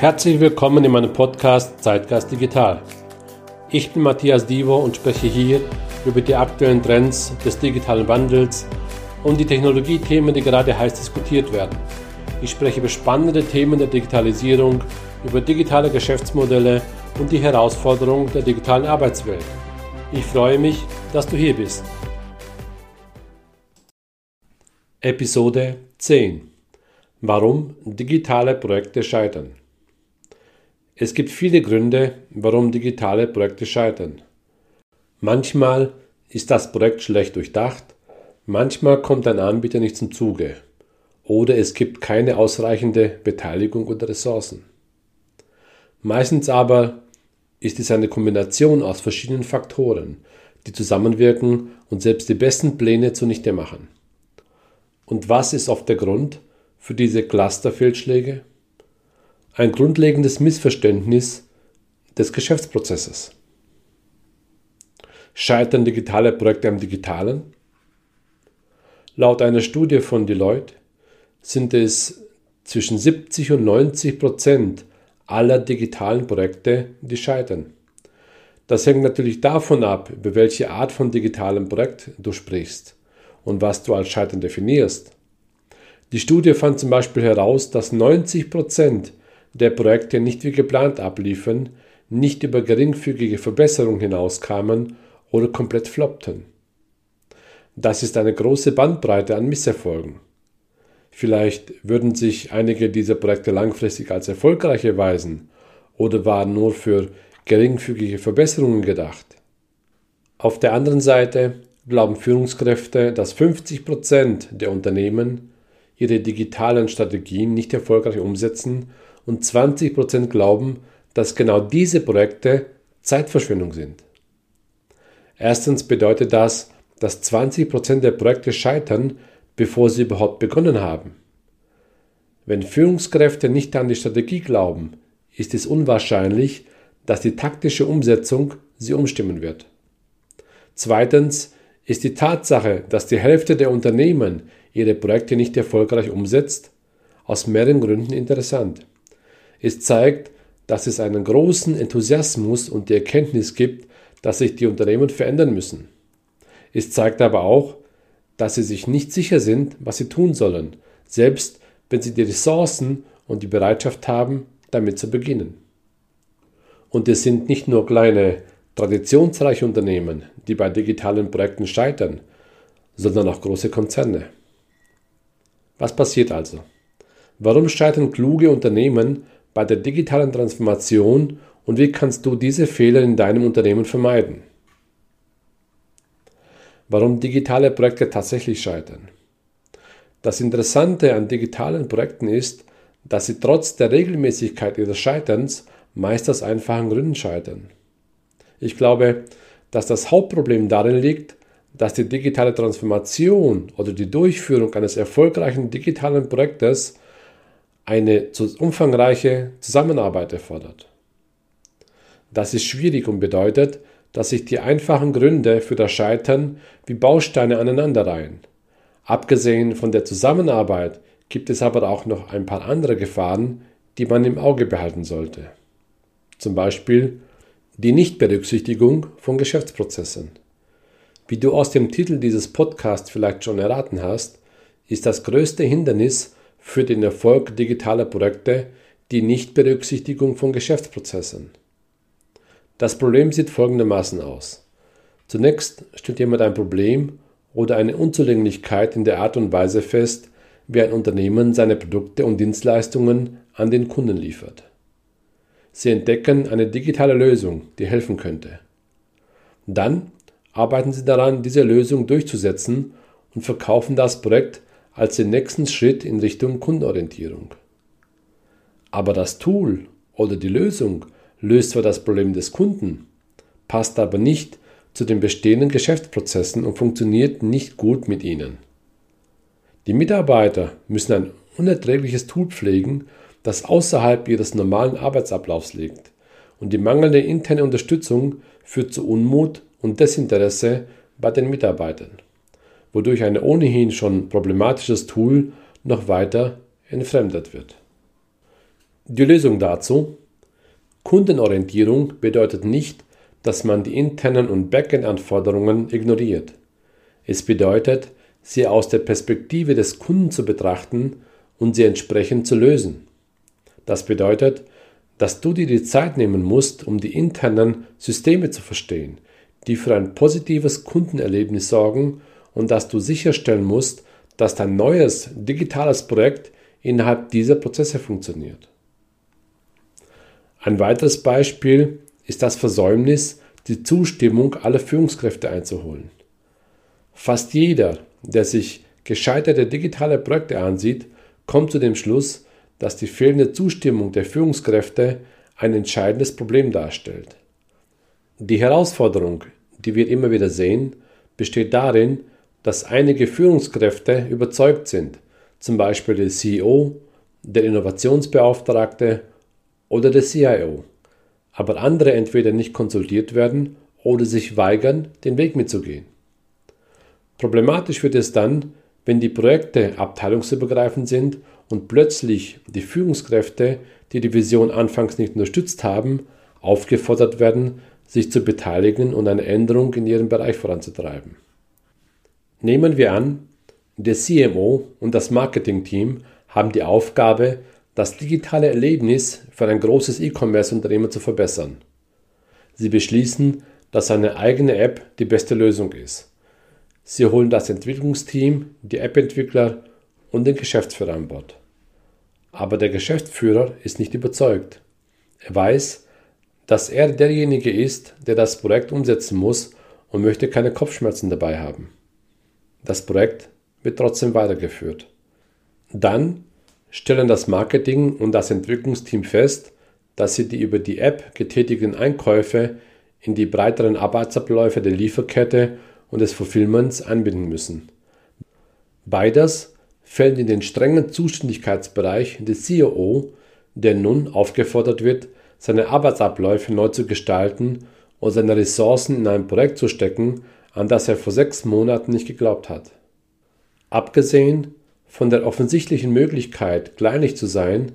Herzlich willkommen in meinem Podcast Zeitgeist Digital. Ich bin Matthias Divo und spreche hier über die aktuellen Trends des digitalen Wandels und die Technologiethemen, die gerade heiß diskutiert werden. Ich spreche über spannende Themen der Digitalisierung, über digitale Geschäftsmodelle und die Herausforderungen der digitalen Arbeitswelt. Ich freue mich, dass du hier bist. Episode 10 Warum digitale Projekte scheitern. Es gibt viele Gründe, warum digitale Projekte scheitern. Manchmal ist das Projekt schlecht durchdacht, manchmal kommt ein Anbieter nicht zum Zuge oder es gibt keine ausreichende Beteiligung oder Ressourcen. Meistens aber ist es eine Kombination aus verschiedenen Faktoren, die zusammenwirken und selbst die besten Pläne zunichte machen. Und was ist oft der Grund für diese Clusterfehlschläge? Ein grundlegendes Missverständnis des Geschäftsprozesses. Scheitern digitale Projekte am Digitalen? Laut einer Studie von Deloitte sind es zwischen 70 und 90 Prozent aller digitalen Projekte, die scheitern. Das hängt natürlich davon ab, über welche Art von digitalem Projekt du sprichst und was du als Scheitern definierst. Die Studie fand zum Beispiel heraus, dass 90 Prozent der Projekte nicht wie geplant abliefern, nicht über geringfügige Verbesserungen hinauskamen oder komplett floppten. Das ist eine große Bandbreite an Misserfolgen. Vielleicht würden sich einige dieser Projekte langfristig als erfolgreich erweisen oder waren nur für geringfügige Verbesserungen gedacht. Auf der anderen Seite glauben Führungskräfte, dass 50 Prozent der Unternehmen ihre digitalen Strategien nicht erfolgreich umsetzen und 20 Prozent glauben, dass genau diese Projekte Zeitverschwendung sind. Erstens bedeutet das, dass 20 Prozent der Projekte scheitern, bevor sie überhaupt begonnen haben. Wenn Führungskräfte nicht an die Strategie glauben, ist es unwahrscheinlich, dass die taktische Umsetzung sie umstimmen wird. Zweitens ist die Tatsache, dass die Hälfte der Unternehmen ihre Projekte nicht erfolgreich umsetzt, aus mehreren Gründen interessant. Es zeigt, dass es einen großen Enthusiasmus und die Erkenntnis gibt, dass sich die Unternehmen verändern müssen. Es zeigt aber auch, dass sie sich nicht sicher sind, was sie tun sollen, selbst wenn sie die Ressourcen und die Bereitschaft haben, damit zu beginnen. Und es sind nicht nur kleine, traditionsreiche Unternehmen, die bei digitalen Projekten scheitern, sondern auch große Konzerne. Was passiert also? Warum scheitern kluge Unternehmen bei der digitalen Transformation und wie kannst du diese Fehler in deinem Unternehmen vermeiden? warum digitale Projekte tatsächlich scheitern. Das Interessante an digitalen Projekten ist, dass sie trotz der Regelmäßigkeit ihres Scheiterns meist aus einfachen Gründen scheitern. Ich glaube, dass das Hauptproblem darin liegt, dass die digitale Transformation oder die Durchführung eines erfolgreichen digitalen Projektes eine umfangreiche Zusammenarbeit erfordert. Das ist schwierig und bedeutet, dass sich die einfachen Gründe für das Scheitern wie Bausteine aneinanderreihen. Abgesehen von der Zusammenarbeit gibt es aber auch noch ein paar andere Gefahren, die man im Auge behalten sollte. Zum Beispiel die Nichtberücksichtigung von Geschäftsprozessen. Wie du aus dem Titel dieses Podcasts vielleicht schon erraten hast, ist das größte Hindernis für den Erfolg digitaler Projekte die Nichtberücksichtigung von Geschäftsprozessen. Das Problem sieht folgendermaßen aus. Zunächst stellt jemand ein Problem oder eine Unzulänglichkeit in der Art und Weise fest, wie ein Unternehmen seine Produkte und Dienstleistungen an den Kunden liefert. Sie entdecken eine digitale Lösung, die helfen könnte. Dann arbeiten Sie daran, diese Lösung durchzusetzen und verkaufen das Projekt als den nächsten Schritt in Richtung Kundenorientierung. Aber das Tool oder die Lösung löst zwar das Problem des Kunden, passt aber nicht zu den bestehenden Geschäftsprozessen und funktioniert nicht gut mit ihnen. Die Mitarbeiter müssen ein unerträgliches Tool pflegen, das außerhalb ihres normalen Arbeitsablaufs liegt, und die mangelnde interne Unterstützung führt zu Unmut und Desinteresse bei den Mitarbeitern, wodurch ein ohnehin schon problematisches Tool noch weiter entfremdet wird. Die Lösung dazu? Kundenorientierung bedeutet nicht, dass man die internen und Backend-Anforderungen ignoriert. Es bedeutet, sie aus der Perspektive des Kunden zu betrachten und sie entsprechend zu lösen. Das bedeutet, dass du dir die Zeit nehmen musst, um die internen Systeme zu verstehen, die für ein positives Kundenerlebnis sorgen und dass du sicherstellen musst, dass dein neues digitales Projekt innerhalb dieser Prozesse funktioniert. Ein weiteres Beispiel ist das Versäumnis, die Zustimmung aller Führungskräfte einzuholen. Fast jeder, der sich gescheiterte digitale Projekte ansieht, kommt zu dem Schluss, dass die fehlende Zustimmung der Führungskräfte ein entscheidendes Problem darstellt. Die Herausforderung, die wir immer wieder sehen, besteht darin, dass einige Führungskräfte überzeugt sind, zum Beispiel der CEO, der Innovationsbeauftragte oder der CIO, aber andere entweder nicht konsultiert werden oder sich weigern, den Weg mitzugehen. Problematisch wird es dann, wenn die Projekte abteilungsübergreifend sind und plötzlich die Führungskräfte, die die Vision anfangs nicht unterstützt haben, aufgefordert werden, sich zu beteiligen und eine Änderung in ihrem Bereich voranzutreiben. Nehmen wir an, der CMO und das Marketingteam haben die Aufgabe, das digitale Erlebnis für ein großes E-Commerce-Unternehmen zu verbessern. Sie beschließen, dass eine eigene App die beste Lösung ist. Sie holen das Entwicklungsteam, die App-Entwickler und den Geschäftsführer an Bord. Aber der Geschäftsführer ist nicht überzeugt. Er weiß, dass er derjenige ist, der das Projekt umsetzen muss und möchte keine Kopfschmerzen dabei haben. Das Projekt wird trotzdem weitergeführt. Dann stellen das Marketing und das Entwicklungsteam fest, dass sie die über die App getätigten Einkäufe in die breiteren Arbeitsabläufe der Lieferkette und des Fulfillments einbinden müssen. Beides fällt in den strengen Zuständigkeitsbereich des CEO, der nun aufgefordert wird, seine Arbeitsabläufe neu zu gestalten und seine Ressourcen in ein Projekt zu stecken, an das er vor sechs Monaten nicht geglaubt hat. Abgesehen von der offensichtlichen Möglichkeit, kleinlich zu sein,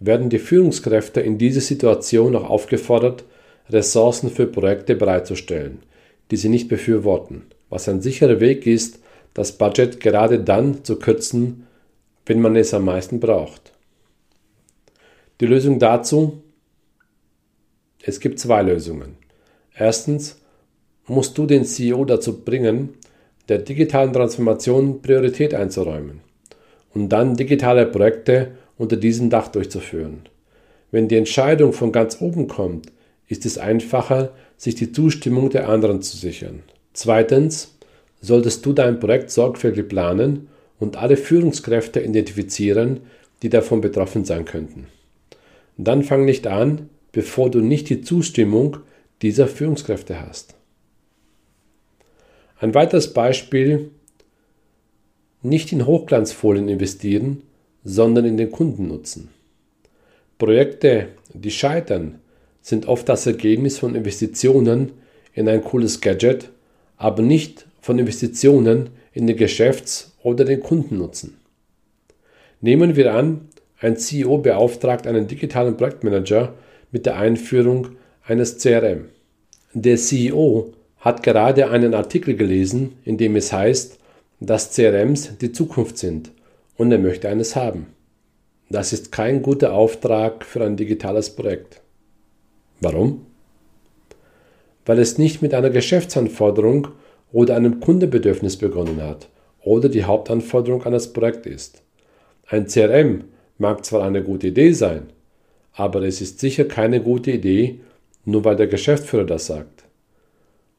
werden die Führungskräfte in dieser Situation auch aufgefordert, Ressourcen für Projekte bereitzustellen, die sie nicht befürworten, was ein sicherer Weg ist, das Budget gerade dann zu kürzen, wenn man es am meisten braucht. Die Lösung dazu? Es gibt zwei Lösungen. Erstens musst du den CEO dazu bringen, der digitalen Transformation Priorität einzuräumen und dann digitale Projekte unter diesem Dach durchzuführen. Wenn die Entscheidung von ganz oben kommt, ist es einfacher, sich die Zustimmung der anderen zu sichern. Zweitens solltest du dein Projekt sorgfältig planen und alle Führungskräfte identifizieren, die davon betroffen sein könnten. Dann fang nicht an, bevor du nicht die Zustimmung dieser Führungskräfte hast. Ein weiteres Beispiel nicht in Hochglanzfolien investieren, sondern in den Kundennutzen. Projekte, die scheitern, sind oft das Ergebnis von Investitionen in ein cooles Gadget, aber nicht von Investitionen in den Geschäfts- oder den Kundennutzen. Nehmen wir an, ein CEO beauftragt einen digitalen Projektmanager mit der Einführung eines CRM. Der CEO hat gerade einen Artikel gelesen, in dem es heißt, dass CRMs die Zukunft sind und er möchte eines haben. Das ist kein guter Auftrag für ein digitales Projekt. Warum? Weil es nicht mit einer Geschäftsanforderung oder einem Kundebedürfnis begonnen hat oder die Hauptanforderung an das Projekt ist. Ein CRM mag zwar eine gute Idee sein, aber es ist sicher keine gute Idee, nur weil der Geschäftsführer das sagt.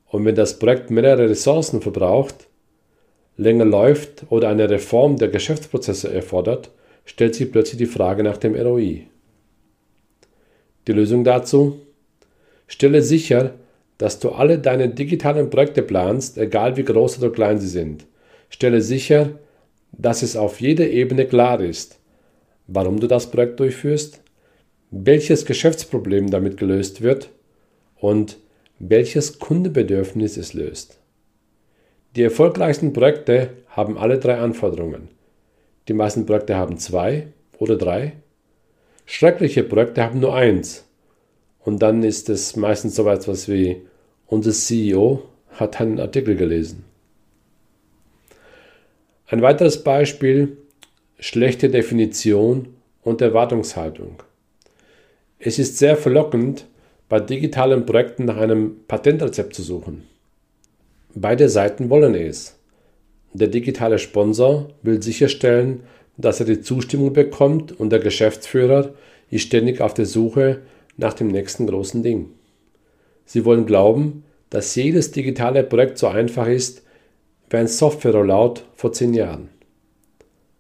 Und wenn das Projekt mehrere Ressourcen verbraucht, länger läuft oder eine Reform der Geschäftsprozesse erfordert, stellt sich plötzlich die Frage nach dem ROI. Die Lösung dazu? Stelle sicher, dass du alle deine digitalen Projekte planst, egal wie groß oder klein sie sind. Stelle sicher, dass es auf jeder Ebene klar ist, warum du das Projekt durchführst, welches Geschäftsproblem damit gelöst wird und welches Kundebedürfnis es löst. Die erfolgreichsten Projekte haben alle drei Anforderungen. Die meisten Projekte haben zwei oder drei. Schreckliche Projekte haben nur eins. Und dann ist es meistens so etwas wie, unser CEO hat einen Artikel gelesen. Ein weiteres Beispiel, schlechte Definition und Erwartungshaltung. Es ist sehr verlockend, bei digitalen Projekten nach einem Patentrezept zu suchen. Beide Seiten wollen es. Der digitale Sponsor will sicherstellen, dass er die Zustimmung bekommt und der Geschäftsführer ist ständig auf der Suche nach dem nächsten großen Ding. Sie wollen glauben, dass jedes digitale Projekt so einfach ist wie ein Software-Rollout vor zehn Jahren.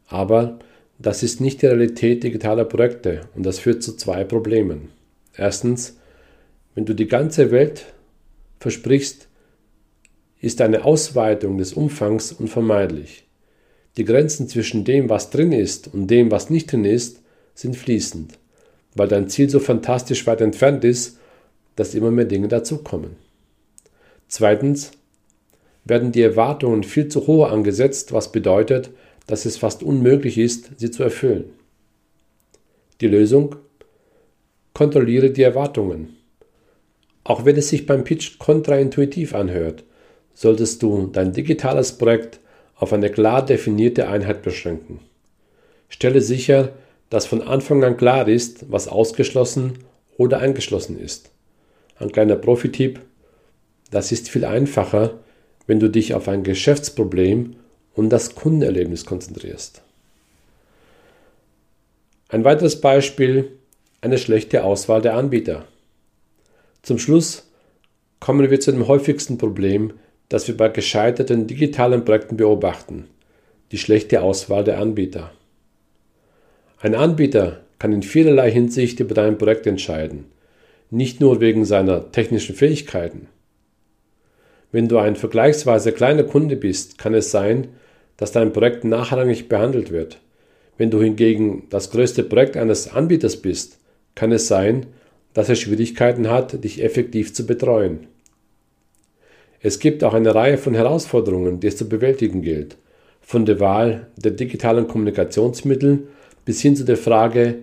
Aber das ist nicht die Realität digitaler Projekte und das führt zu zwei Problemen. Erstens, wenn du die ganze Welt versprichst, ist eine Ausweitung des Umfangs unvermeidlich. Die Grenzen zwischen dem, was drin ist und dem, was nicht drin ist, sind fließend, weil dein Ziel so fantastisch weit entfernt ist, dass immer mehr Dinge dazukommen. Zweitens werden die Erwartungen viel zu hoch angesetzt, was bedeutet, dass es fast unmöglich ist, sie zu erfüllen. Die Lösung? Kontrolliere die Erwartungen. Auch wenn es sich beim Pitch kontraintuitiv anhört, solltest du dein digitales Projekt auf eine klar definierte Einheit beschränken. Stelle sicher, dass von Anfang an klar ist, was ausgeschlossen oder eingeschlossen ist. Ein kleiner Profitipp, das ist viel einfacher, wenn du dich auf ein Geschäftsproblem und das Kundenerlebnis konzentrierst. Ein weiteres Beispiel, eine schlechte Auswahl der Anbieter. Zum Schluss kommen wir zu dem häufigsten Problem, das wir bei gescheiterten digitalen Projekten beobachten, die schlechte Auswahl der Anbieter. Ein Anbieter kann in vielerlei Hinsicht über dein Projekt entscheiden, nicht nur wegen seiner technischen Fähigkeiten. Wenn du ein vergleichsweise kleiner Kunde bist, kann es sein, dass dein Projekt nachrangig behandelt wird. Wenn du hingegen das größte Projekt eines Anbieters bist, kann es sein, dass er Schwierigkeiten hat, dich effektiv zu betreuen. Es gibt auch eine Reihe von Herausforderungen, die es zu bewältigen gilt, von der Wahl der digitalen Kommunikationsmittel bis hin zu der Frage,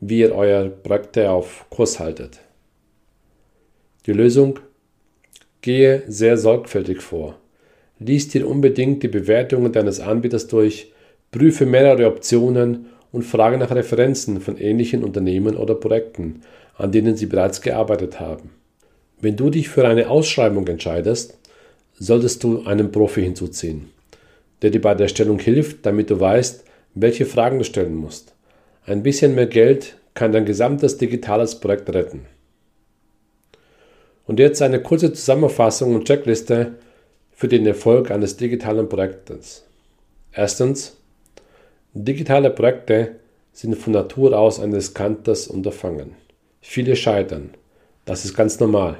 wie ihr euer Projekte auf Kurs haltet. Die Lösung? Gehe sehr sorgfältig vor. Lies dir unbedingt die Bewertungen deines Anbieters durch, prüfe mehrere Optionen und frage nach Referenzen von ähnlichen Unternehmen oder Projekten, an denen sie bereits gearbeitet haben. Wenn du dich für eine Ausschreibung entscheidest, solltest du einen Profi hinzuziehen, der dir bei der Stellung hilft, damit du weißt, welche Fragen du stellen musst. Ein bisschen mehr Geld kann dein gesamtes digitales Projekt retten. Und jetzt eine kurze Zusammenfassung und Checkliste für den Erfolg eines digitalen Projektes. Erstens, digitale Projekte sind von Natur aus ein riskantes Unterfangen. Viele scheitern. Das ist ganz normal.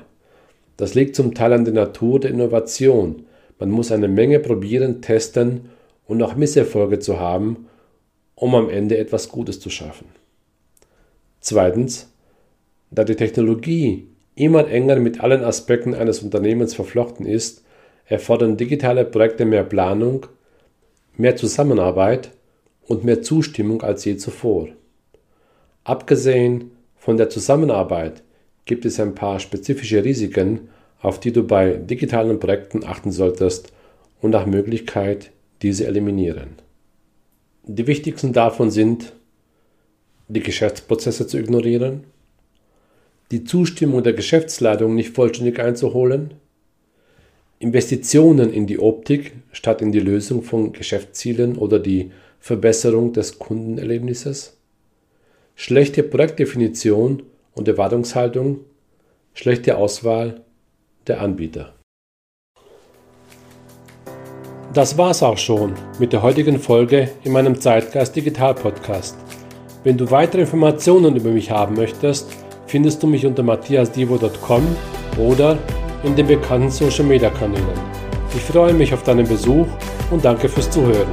Das liegt zum Teil an der Natur der Innovation. Man muss eine Menge probieren, testen und auch Misserfolge zu haben, um am Ende etwas Gutes zu schaffen. Zweitens, da die Technologie immer enger mit allen Aspekten eines Unternehmens verflochten ist, erfordern digitale Projekte mehr Planung, mehr Zusammenarbeit und mehr Zustimmung als je zuvor. Abgesehen von der Zusammenarbeit gibt es ein paar spezifische Risiken, auf die du bei digitalen Projekten achten solltest und nach Möglichkeit diese eliminieren. Die wichtigsten davon sind, die Geschäftsprozesse zu ignorieren, die Zustimmung der Geschäftsleitung nicht vollständig einzuholen, Investitionen in die Optik statt in die Lösung von Geschäftszielen oder die Verbesserung des Kundenerlebnisses, schlechte Projektdefinition und Erwartungshaltung, schlechte Auswahl der Anbieter. Das war's auch schon mit der heutigen Folge in meinem Zeitgeist Digital Podcast. Wenn du weitere Informationen über mich haben möchtest, findest du mich unter matthiasdivo.com oder in den bekannten Social Media Kanälen. Ich freue mich auf deinen Besuch und danke fürs Zuhören.